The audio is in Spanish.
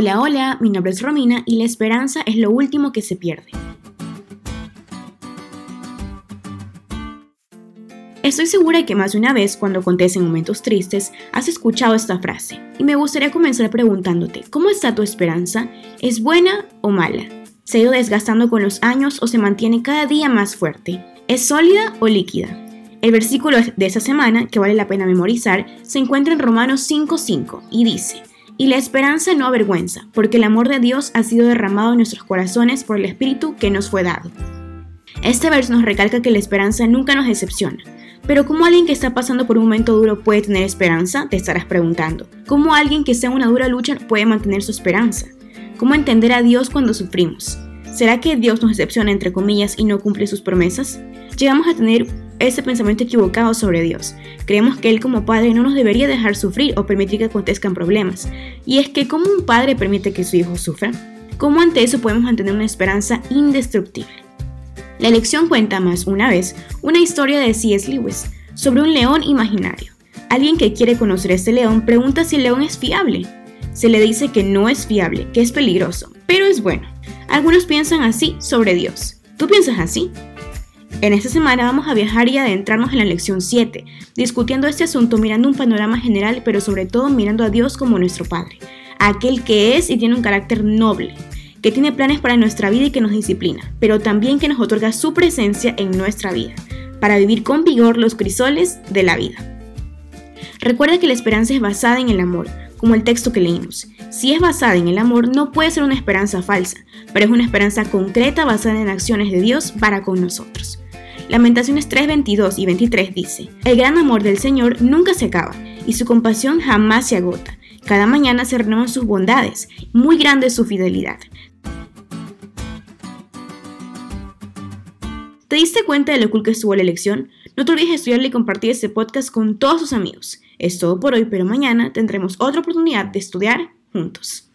Hola, hola, mi nombre es Romina y la esperanza es lo último que se pierde. Estoy segura de que más de una vez, cuando acontecen momentos tristes, has escuchado esta frase. Y me gustaría comenzar preguntándote, ¿cómo está tu esperanza? ¿Es buena o mala? ¿Se ha ido desgastando con los años o se mantiene cada día más fuerte? ¿Es sólida o líquida? El versículo de esta semana, que vale la pena memorizar, se encuentra en Romanos 5.5 y dice, y la esperanza no avergüenza, porque el amor de Dios ha sido derramado en nuestros corazones por el Espíritu que nos fue dado. Este verso nos recalca que la esperanza nunca nos decepciona. Pero ¿cómo alguien que está pasando por un momento duro puede tener esperanza? Te estarás preguntando. ¿Cómo alguien que está en una dura lucha puede mantener su esperanza? ¿Cómo entender a Dios cuando sufrimos? ¿Será que Dios nos decepciona entre comillas y no cumple sus promesas? Llegamos a tener ese pensamiento equivocado sobre Dios. Creemos que Él como Padre no nos debería dejar sufrir o permitir que acontezcan problemas. Y es que ¿cómo un padre permite que su hijo sufra? ¿Cómo ante eso podemos mantener una esperanza indestructible? La lección cuenta más una vez una historia de C.S. Lewis sobre un león imaginario. Alguien que quiere conocer a este león pregunta si el león es fiable. Se le dice que no es fiable, que es peligroso, pero es bueno. Algunos piensan así sobre Dios. ¿Tú piensas así? En esta semana vamos a viajar y adentrarnos en la lección 7, discutiendo este asunto mirando un panorama general, pero sobre todo mirando a Dios como nuestro Padre, aquel que es y tiene un carácter noble, que tiene planes para nuestra vida y que nos disciplina, pero también que nos otorga su presencia en nuestra vida, para vivir con vigor los crisoles de la vida. Recuerda que la esperanza es basada en el amor, como el texto que leímos. Si es basada en el amor, no puede ser una esperanza falsa, pero es una esperanza concreta basada en acciones de Dios para con nosotros. Lamentaciones 3, 22 y 23 dice, El gran amor del Señor nunca se acaba, y su compasión jamás se agota. Cada mañana se renuevan sus bondades, muy grande es su fidelidad. ¿Te diste cuenta de lo cool que estuvo la elección? No te olvides de estudiarle y compartir este podcast con todos tus amigos. Es todo por hoy, pero mañana tendremos otra oportunidad de estudiar juntos.